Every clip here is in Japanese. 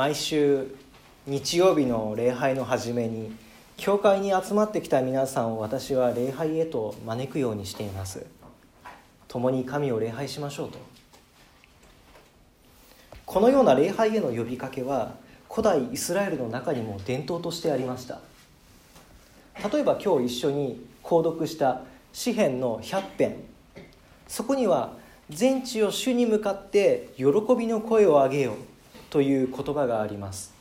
毎週日曜日の礼拝の初めに教会に集まってきた皆さんを私は礼拝へと招くようにしています。共に神を礼拝しましょうと。このような礼拝への呼びかけは古代イスラエルの中にも伝統としてありました。例えば今日一緒に購読した詩篇の100編。そこには全地を主に向かって喜びの声を上げよう。という言葉があります。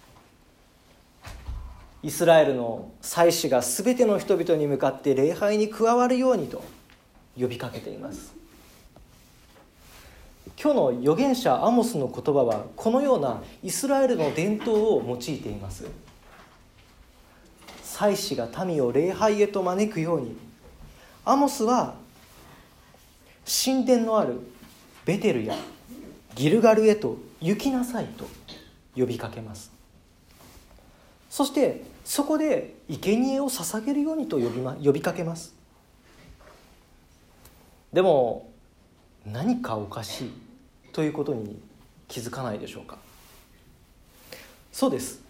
イスラエルの祭司が全ての人々に向かって礼拝に加わるようにと呼びかけています。今日の預言者アモスの言葉はこのようなイスラエルの伝統を用いています。祭司が民を礼拝へと招くようにアモスは神殿のあるベテルやギルガルへと行きなさいと呼びかけます。そしてそこで生贄を捧げるようにと呼び,、ま、呼びかけます。でも何かおかしいということに気づかないでしょうか。そうです。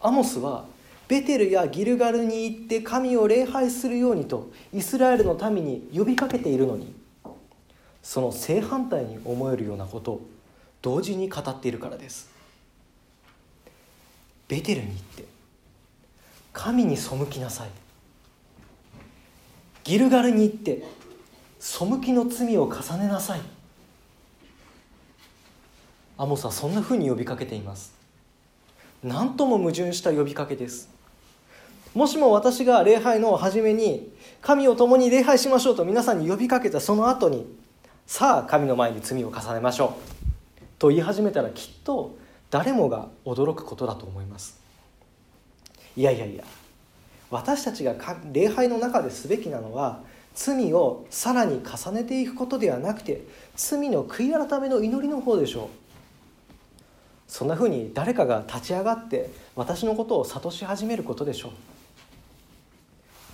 アモスはベテルやギルガルに行って神を礼拝するようにとイスラエルの民に呼びかけているのにその正反対に思えるようなことを同時に語っているからです。ベテルに行って神に背きなさい。ギルガルに行って背きの罪を重ねなさい。アモスはそんなふうに呼びかけています。何とも矛盾した呼びかけです。もしも私が礼拝の初めに神を共に礼拝しましょうと皆さんに呼びかけたその後にさあ神の前に罪を重ねましょう。と言い始めたらきっと誰もが驚くことだと思います。いやいやいや私たちが礼拝の中ですべきなのは罪をさらに重ねていくことではなくて罪の悔い改めの祈りの方でしょう。そんなふうに誰かが立ち上がって私のことを諭し始めることでしょ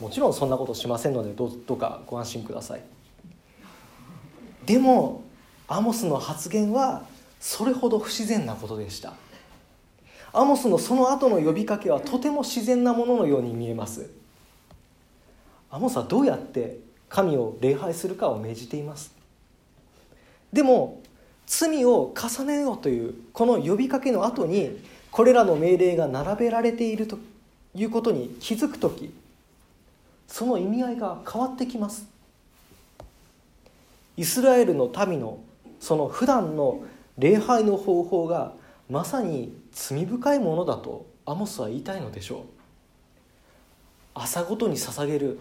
う。もちろんそんなことしませんのでどうかご安心ください。でもアモスの発言はそれほど不自然なことでした。アモスのその後の呼びかけはとても自然なもののように見えます。アモスはどうやって神を礼拝するかを命じています。でも罪を重ねようというこの呼びかけの後にこれらの命令が並べられているということに気づく時その意味合いが変わってきます。イスラエルの民のその普段の礼拝の方法がまさに罪深いものだとアモスは言いたいのでしょう。朝ごとに捧げる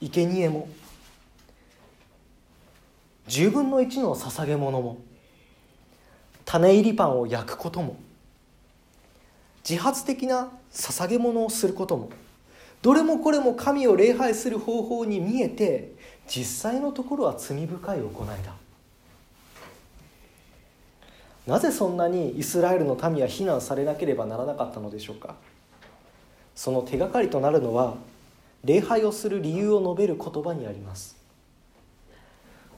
生贄も10分の1の捧げ物も種入りパンを焼くことも自発的な捧げ物をすることもどれもこれも神を礼拝する方法に見えて実際のところは罪深い行いだ。なぜそんなにイスラエルの民は非難されなければならなかったのでしょうか？その手がかりとなるのは礼拝をする理由を述べる言葉にあります。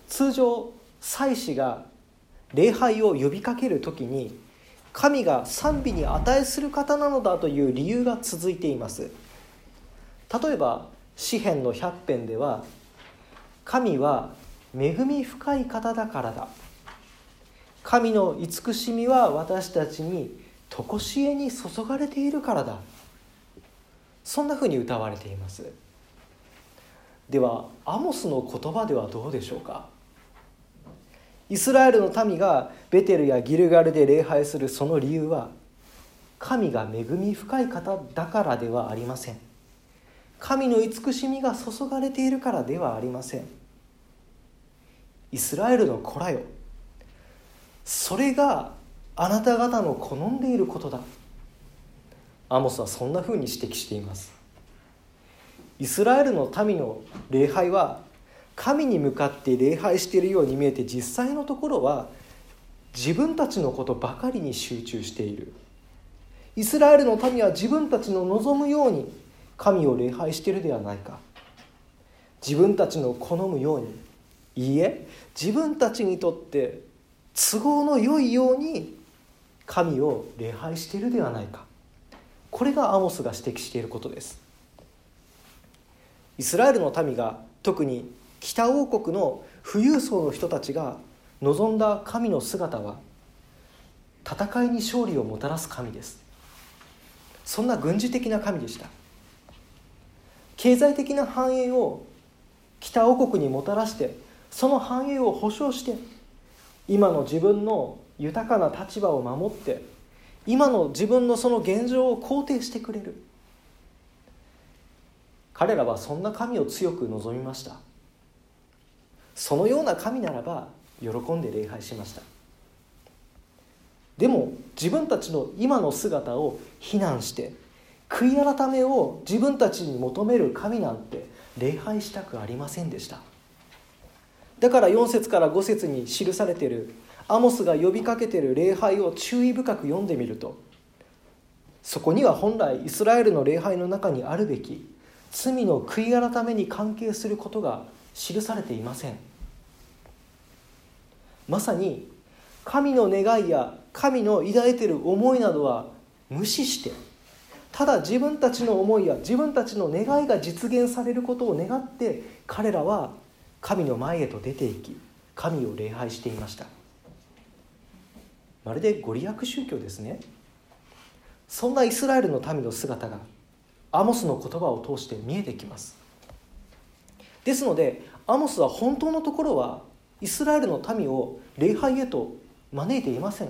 通常祭司が礼拝を呼びかける時に神が賛美に値する方なのだという理由が続いています。例えば詩篇の100編では神は恵み深い方だからだ。神の慈しみは私たちに常しえに注がれているからだ。そんなふうに歌われています。ではアモスの言葉ではどうでしょうか。イスラエルの民がベテルやギルガルで礼拝するその理由は神が恵み深い方だからではありません。神の慈しみが注がれているからではありません。イスラエルの子らよ。それがあなた方の好んでいることだ。アモスはそんなふうに指摘しています。イスラエルの民の礼拝は神に向かって礼拝しているように見えて実際のところは自分たちのことばかりに集中している。イスラエルの民は自分たちの望むように神を礼拝しているではないか。自分たちの好むように。いいえ自分たちにとって都合の良いように神を礼拝しているではないか。これがアモスが指摘していることです。イスラエルの民が特に北王国の富裕層の人たちが望んだ神の姿は戦いに勝利をもたらす神です。そんな軍事的な神でした。経済的な繁栄を北王国にもたらしてその繁栄を保障して今の自分の豊かな立場を守って今の自分のその現状を肯定してくれる。彼らはそんな神を強く望みました。そのような神ならば喜んで礼拝しました。でも自分たちの今の姿を非難して悔い改めを自分たちに求める神なんて礼拝したくありませんでした。だから4節から5節に記されている。アモスが呼びかけている礼拝を注意深く読んでみると。そこには本来イスラエルの礼拝の中にあるべき。罪の悔い改めに関係することが記されていません。まさに神の願いや神の抱いている思いなどは無視してただ自分たちの思いや自分たちの願いが実現されることを願って彼らは神の前へと出ていき神を礼拝していました。まるでご利益宗教ですね。そんなイスラエルの民の姿がアモスの言葉を通して見えてきます。ですのでアモスは本当のところはイスラエルの民を礼拝へと招いていません。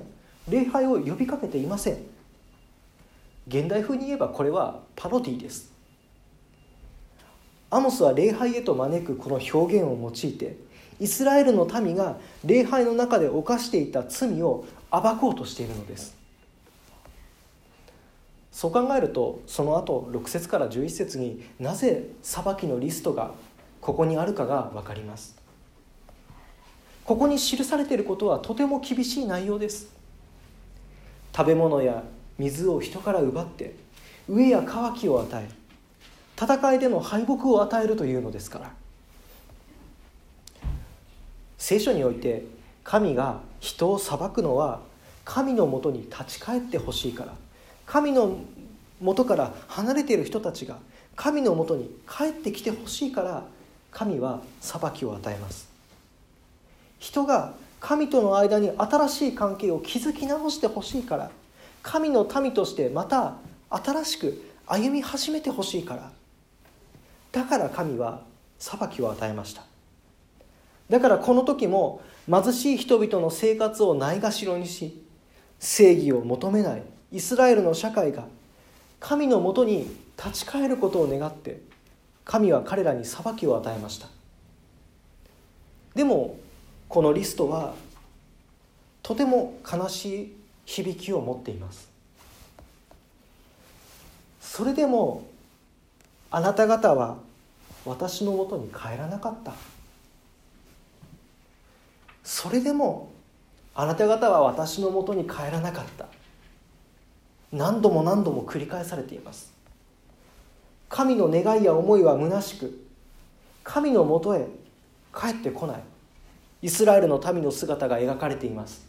礼拝を呼びかけていません。現代風に言えばこれはパロディです。アモスは礼拝へと招くこの表現を用いてイスラエルの民が礼拝の中で犯していた罪を暴こうとしているのです。そう考えるとその後6節から11節になぜ裁きのリストがここにあるかが分かります。ここに記されていることはとても厳しい内容です。食べ物や水を人から奪って飢えや渇きを与え戦いでの敗北を与えるというのですから。聖書において神が人を裁くのは神のもとに立ち返ってほしいから。神のもとから離れている人たちが神のもとに帰ってきてほしいから神は裁きを与えます。人が神との間に新しい関係を築き直してほしいから神の民としてまた新しく歩み始めてほしいからだから神は裁きを与えました。だからこの時も貧しい人々の生活をないがしろにし正義を求めないイスラエルの社会が神のもとに立ち返ることを願って神は彼らに裁きを与えました。でもこのリストはとても悲しい響きを持っています。それでもあなた方は私のもとに帰らなかった。それでもあなた方は私のもとに帰らなかった。何度も何度も繰り返されています。神の願いや思いは虚しく神のもとへ帰ってこない。イスラエルの民の姿が描かれています。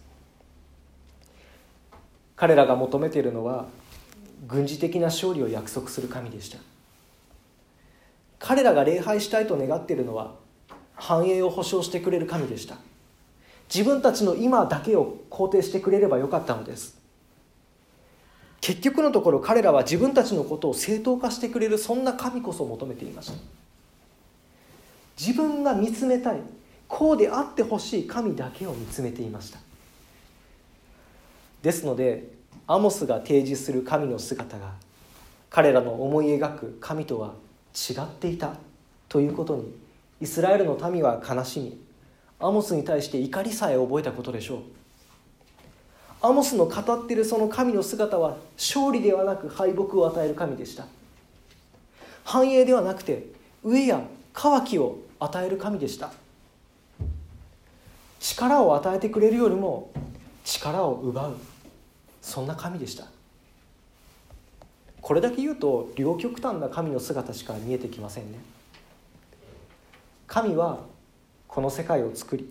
彼らが求めているのは軍事的な勝利を約束する神でした。彼らが礼拝したいと願っているのは繁栄を保証してくれる神でした。自分たちの今だけを肯定してくれればよかったのです。結局のところ彼らは自分たちのことを正当化してくれるそんな神こそ求めていました。自分が見つめたいこうであってほしい神だけを見つめていました。ですのでアモスが提示する神の姿が彼らの思い描く神とは違っていたということにイスラエルの民は悲しみアモスに対して怒りさえ覚えたことでしょう。アモスの語っているその神の姿は勝利ではなく敗北を与える神でした。繁栄ではなくて飢えや渇きを与える神でした。力を与えてくれるよりも力を奪う。そんな神でした。これだけ言うと両極端な神の姿しか見えてきませんね。神はこの世界を作り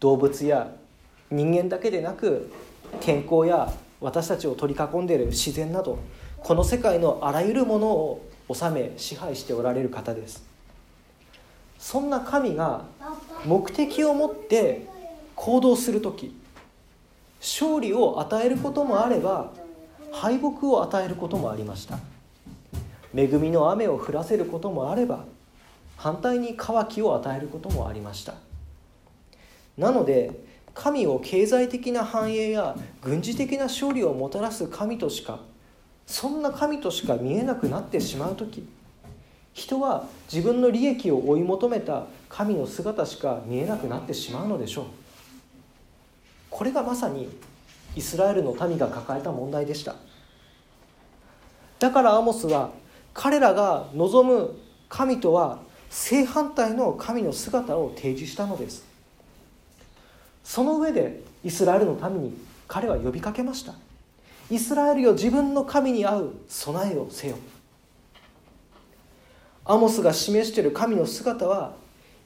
動物や人間だけでなく天候や私たちを取り囲んでいる自然などこの世界のあらゆるものを治め支配しておられる方です。そんな神が目的を持って行動する時勝利を与えることもあれば敗北を与えることもありました。恵みの雨を降らせることもあれば反対に渇きを与えることもありました。なので神を経済的な繁栄や軍事的な勝利をもたらす神としかそんな神としか見えなくなってしまう時人は自分の利益を追い求めた神の姿しか見えなくなってしまうのでしょう。これがまさにイスラエルの民が抱えた問題でした。だからアモスは彼らが望む神とは正反対の神の姿を提示したのです。その上でイスラエルの民に彼は呼びかけました。イスラエルよ自分の神に合う備えをせよ。アモスが示している神の姿は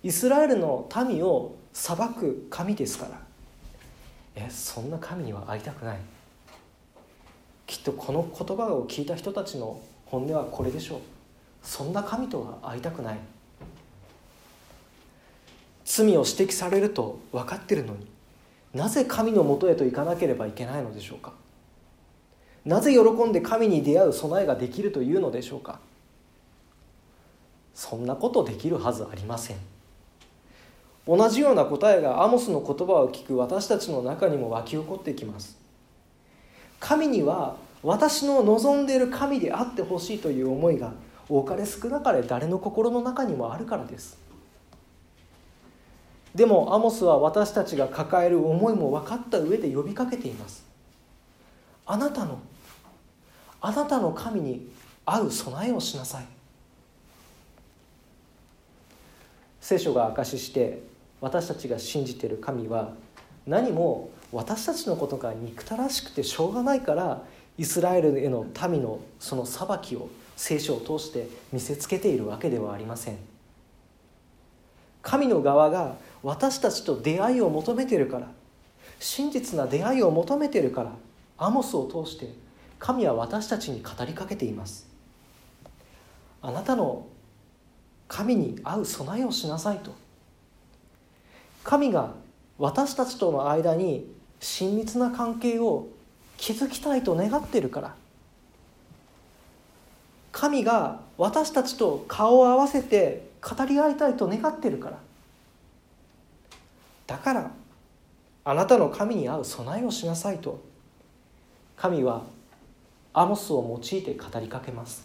イスラエルの民を裁く神ですから。えそんな神には会いたくない。きっとこの言葉を聞いた人たちの本音はこれでしょう。そんな神とは会いたくない。罪を指摘されると分かってるのになぜ神のもとへと行かなければいけないのでしょうか。なぜ喜んで神に出会う備えができるというのでしょうか。そんなことできるはずありません。同じような答えがアモスの言葉を聞く私たちの中にも湧き起こってきます。神には私の望んでいる神であってほしいという思いが多かれ少なかれ誰の心の中にもあるからです。でもアモスは私たちが抱える思いも分かった上で呼びかけています。あなたのあなたの神に合う備えをしなさい。聖書が証しして私たちが信じている神は何も私たちのことが憎たらしくてしょうがないからイスラエルへの民のその裁きを聖書を通して見せつけているわけではありません。神の側が私たちと出会いを求めてるから真実な出会いを求めてるからアモスを通して神は私たちに語りかけています。あなたの神に合う備えをしなさいと。神が私たちとの間に親密な関係を築きたいと願っているから。神が私たちと顔を合わせて語り合いたいと願っているから。だからあなたの神に合う備えをしなさいと。神はアモスを用いて語りかけます。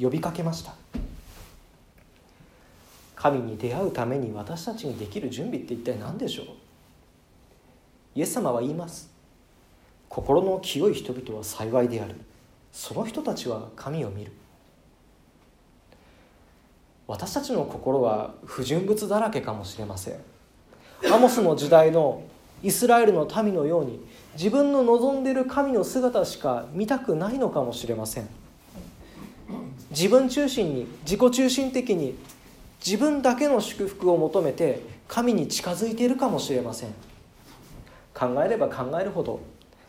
呼びかけました。神に出会うために私たちにできる準備って一体何でしょう？イエス様は言います。心の清い人々は幸いである。その人たちは神を見る。私たちの心は不純物だらけかもしれません。アモスの時代のイスラエルの民のように自分の望んでいる神の姿しか見たくないのかもしれません。自分中心に自己中心的に自分だけの祝福を求めて神に近づいているかもしれません。考えれば考えるほど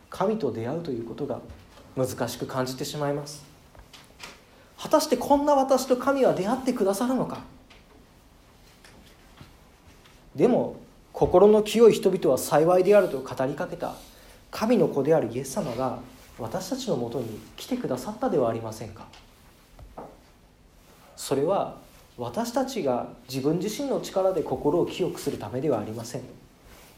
神と出会うということが難しく感じてしまいます。果たしてこんな私と神は出会ってくださるのか？でも心の清い人々は幸いであると語りかけた神の子であるイエス様が私たちのもとに来てくださったではありませんか？それは私たちが自分自身の力で心を清くするためではありません。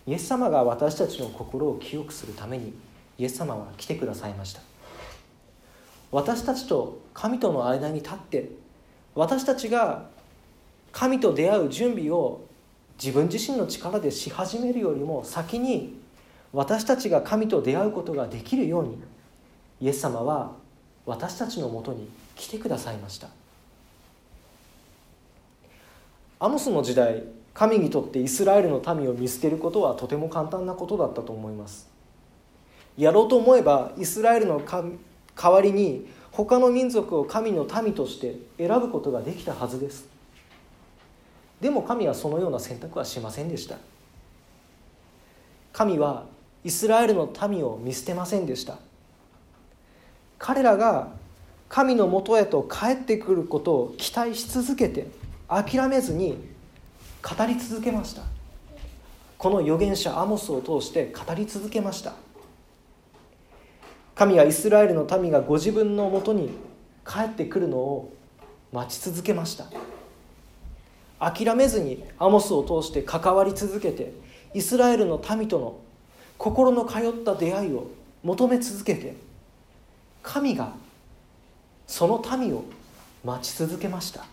イエス様が私たちの心を清くするためにイエス様は来てくださいました。私たちと神との間に立って私たちが神と出会う準備を自分自身の力でし始めるよりも先に私たちが神と出会うことができるようにイエス様は私たちのもとに来てくださいました。アモスの時代神にとってイスラエルの民を見捨てることはとても簡単なことだったと思います。やろうと思えばイスラエルの代わりに他の民族を神の民として選ぶことができたはずです。でも神はそのような選択はしませんでした。神はイスラエルの民を見捨てませんでした。彼らが神のもとへと帰ってくることを期待し続けて諦めずに語り続けました。この預言者アモスを通して語り続けました。神はイスラエルの民がご自分のもとに帰ってくるのを待ち続けました。諦めずにアモスを通して関わり続けてイスラエルの民との心の通った出会いを求め続けて神がその民を待ち続けました。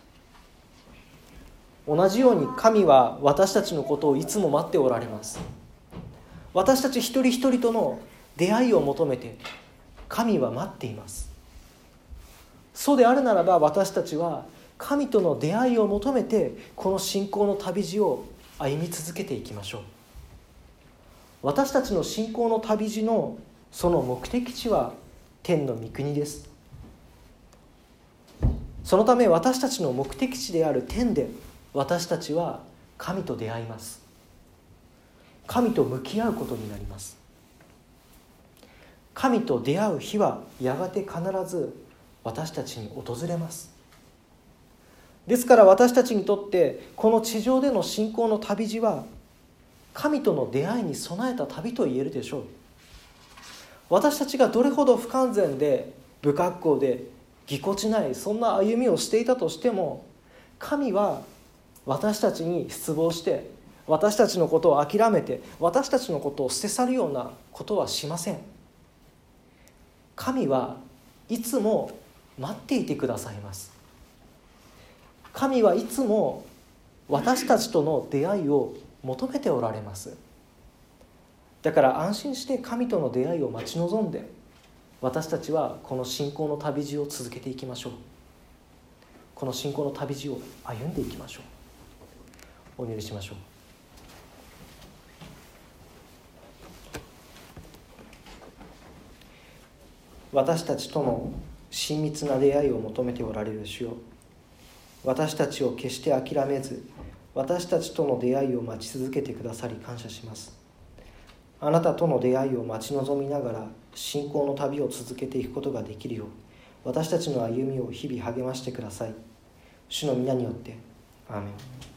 同じように神は私たちのことをいつも待っておられます。私たち一人一人との出会いを求めて神は待っています。そうであるならば私たちは神との出会いを求めてこの信仰の旅路を歩み続けていきましょう。私たちの信仰の旅路のその目的地は天の御国です。そのため私たちの目的地である天で私たちは神と出会います。神と向き合うことになります。神と出会う日はやがて必ず私たちに訪れます。ですから私たちにとってこの地上での信仰の旅路は神との出会いに備えた旅と言えるでしょう。私たちがどれほど不完全で不格好でぎこちないそんな歩みをしていたとしても神は私たちに失望して私たちのことを諦めて私たちのことを捨て去るようなことはしません。神はいつも待っていてくださいます。神はいつも私たちとの出会いを求めておられます。だから安心して神との出会いを待ち望んで私たちはこの信仰の旅路を続けていきましょう。この信仰の旅路を歩んでいきましょう。お祈りしましょう。私たちとの親密な出会いを求めておられる主よ。私たちを決して諦めず私たちとの出会いを待ち続けてくださり感謝します。あなたとの出会いを待ち望みながら信仰の旅を続けていくことができるよう私たちの歩みを日々励ましてください。主の皆によってアーメン。